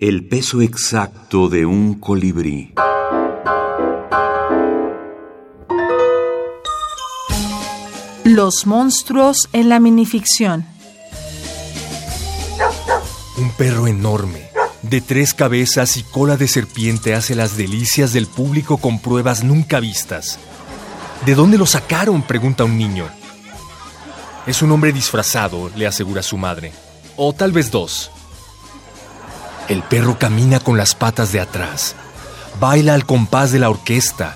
El peso exacto de un colibrí. Los monstruos en la minificción. Un perro enorme, de tres cabezas y cola de serpiente hace las delicias del público con pruebas nunca vistas. ¿De dónde lo sacaron? pregunta un niño. Es un hombre disfrazado, le asegura su madre. O tal vez dos. El perro camina con las patas de atrás, baila al compás de la orquesta,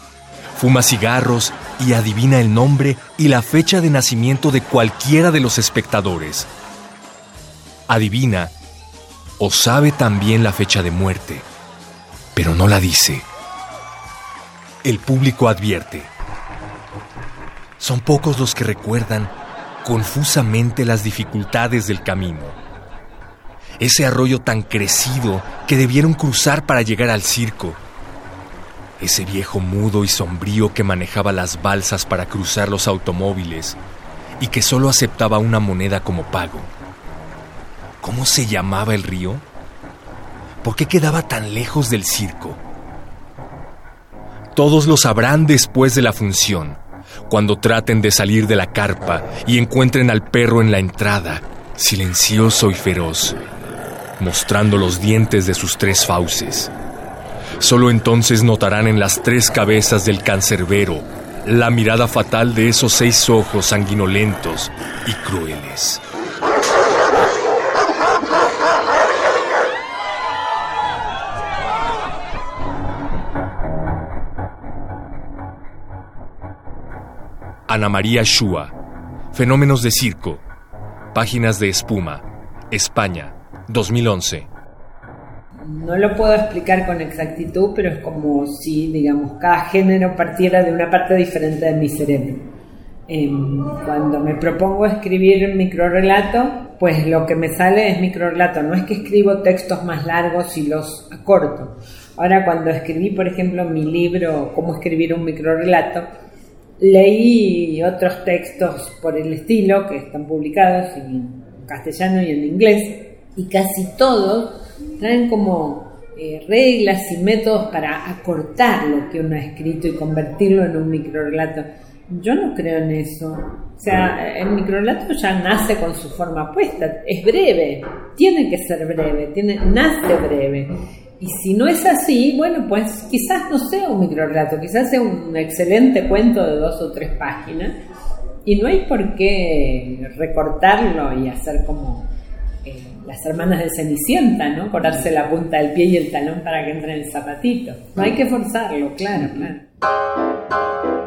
fuma cigarros y adivina el nombre y la fecha de nacimiento de cualquiera de los espectadores. Adivina o sabe también la fecha de muerte, pero no la dice. El público advierte. Son pocos los que recuerdan confusamente las dificultades del camino ese arroyo tan crecido que debieron cruzar para llegar al circo. Ese viejo mudo y sombrío que manejaba las balsas para cruzar los automóviles y que solo aceptaba una moneda como pago. ¿Cómo se llamaba el río? ¿Por qué quedaba tan lejos del circo? Todos lo sabrán después de la función, cuando traten de salir de la carpa y encuentren al perro en la entrada, silencioso y feroz, mostrando los dientes de sus tres fauces. Solo entonces notarán en las tres cabezas del cancerbero la mirada fatal de esos seis ojos sanguinolentos y crueles. Ana María Shua, Fenómenos de Circo, Páginas de Espuma, España, 2011. No lo puedo explicar con exactitud, pero es como si, digamos, cada género partiera de una parte diferente de mi cerebro. Em, cuando me propongo escribir microrelato, pues lo que me sale es microrelato. No es que escribo textos más largos y los acorto. Ahora, cuando escribí, por ejemplo, mi libro Cómo escribir un microrelato, leí otros textos por el estilo que están publicados en castellano y en inglés y casi todos traen como eh, reglas y métodos para acortar lo que uno ha escrito y convertirlo en un microrelato. Yo no creo en eso. O sea, el microrelato ya nace con su forma puesta, es breve, tiene que ser breve, tiene, nace breve. Y si no es así, bueno, pues quizás no sea un microrelato, quizás sea un excelente cuento de dos o tres páginas. Y no hay por qué recortarlo y hacer como eh, las hermanas de Cenicienta, ¿no? Cortarse la punta del pie y el talón para que entre en el zapatito. No hay que forzarlo, claro, claro.